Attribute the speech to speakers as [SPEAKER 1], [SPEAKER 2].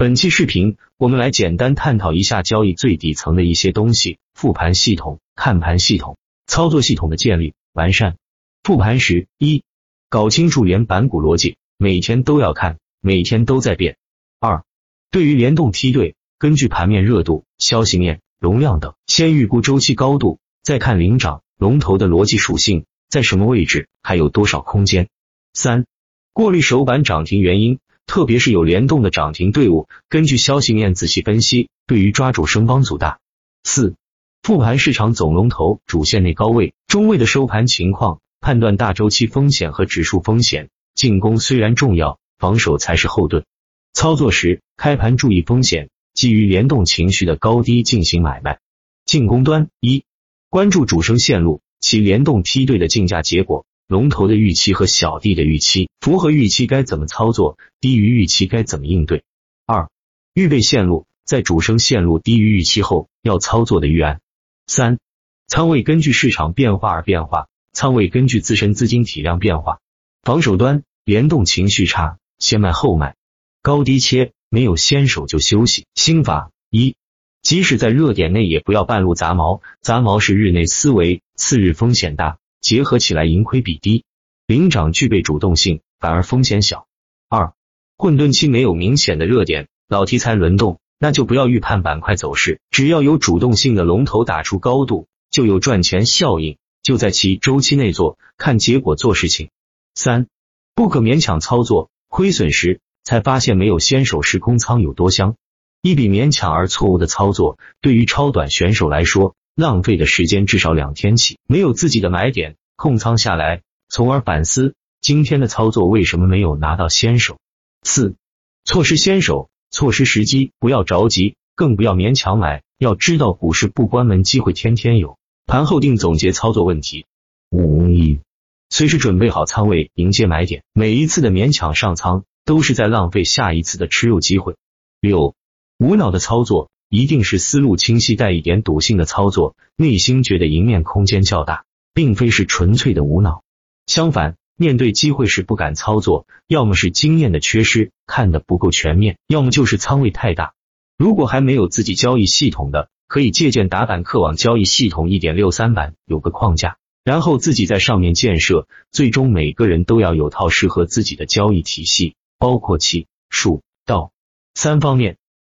[SPEAKER 1] 本期视频，我们来简单探讨一下交易最底层的一些东西：复盘系统、看盘系统、操作系统的建立完善。复盘时，一、搞清楚连板股逻辑，每天都要看，每天都在变。二、对于联动梯队，根据盘面热度、消息面、容量等，先预估周期高度，再看领涨龙头的逻辑属性在什么位置，还有多少空间。三、过滤首板涨停原因。特别是有联动的涨停队伍，根据消息面仔细分析，对于抓住升帮组大。四、复盘市场总龙头主线内高位、中位的收盘情况，判断大周期风险和指数风险。进攻虽然重要，防守才是后盾。操作时开盘注意风险，基于联动情绪的高低进行买卖。进攻端一、关注主升线路，其联动梯队的竞价结果。龙头的预期和小弟的预期符合预期该怎么操作？低于预期该怎么应对？二、预备线路，在主升线路低于预期后要操作的预案。三、仓位根据市场变化而变化，仓位根据自身资金体量变化。防守端联动情绪差，先卖后买，高低切，没有先手就休息。心法一，即使在热点内也不要半路砸毛，砸毛是日内思维，次日风险大。结合起来，盈亏比低，领涨具备主动性，反而风险小。二，混沌期没有明显的热点，老题材轮动，那就不要预判板块走势，只要有主动性的龙头打出高度，就有赚钱效应，就在其周期内做，看结果做事情。三，不可勉强操作，亏损时才发现没有先手时空仓有多香。一笔勉强而错误的操作，对于超短选手来说。浪费的时间至少两天起，没有自己的买点，控仓下来，从而反思今天的操作为什么没有拿到先手。四、错失先手，错失时机，不要着急，更不要勉强买。要知道股市不关门，机会天天有，盘后定总结操作问题。五、随时准备好仓位，迎接买点。每一次的勉强上仓，都是在浪费下一次的吃肉机会。六、无脑的操作。一定是思路清晰、带一点赌性的操作，内心觉得赢面空间较大，并非是纯粹的无脑。相反，面对机会时不敢操作，要么是经验的缺失，看得不够全面，要么就是仓位太大。如果还没有自己交易系统的，可以借鉴打板客网交易系统一点六三版，有个框架，然后自己在上面建设。最终每个人都要有套适合自己的交易体系，包括气、数、道三方面。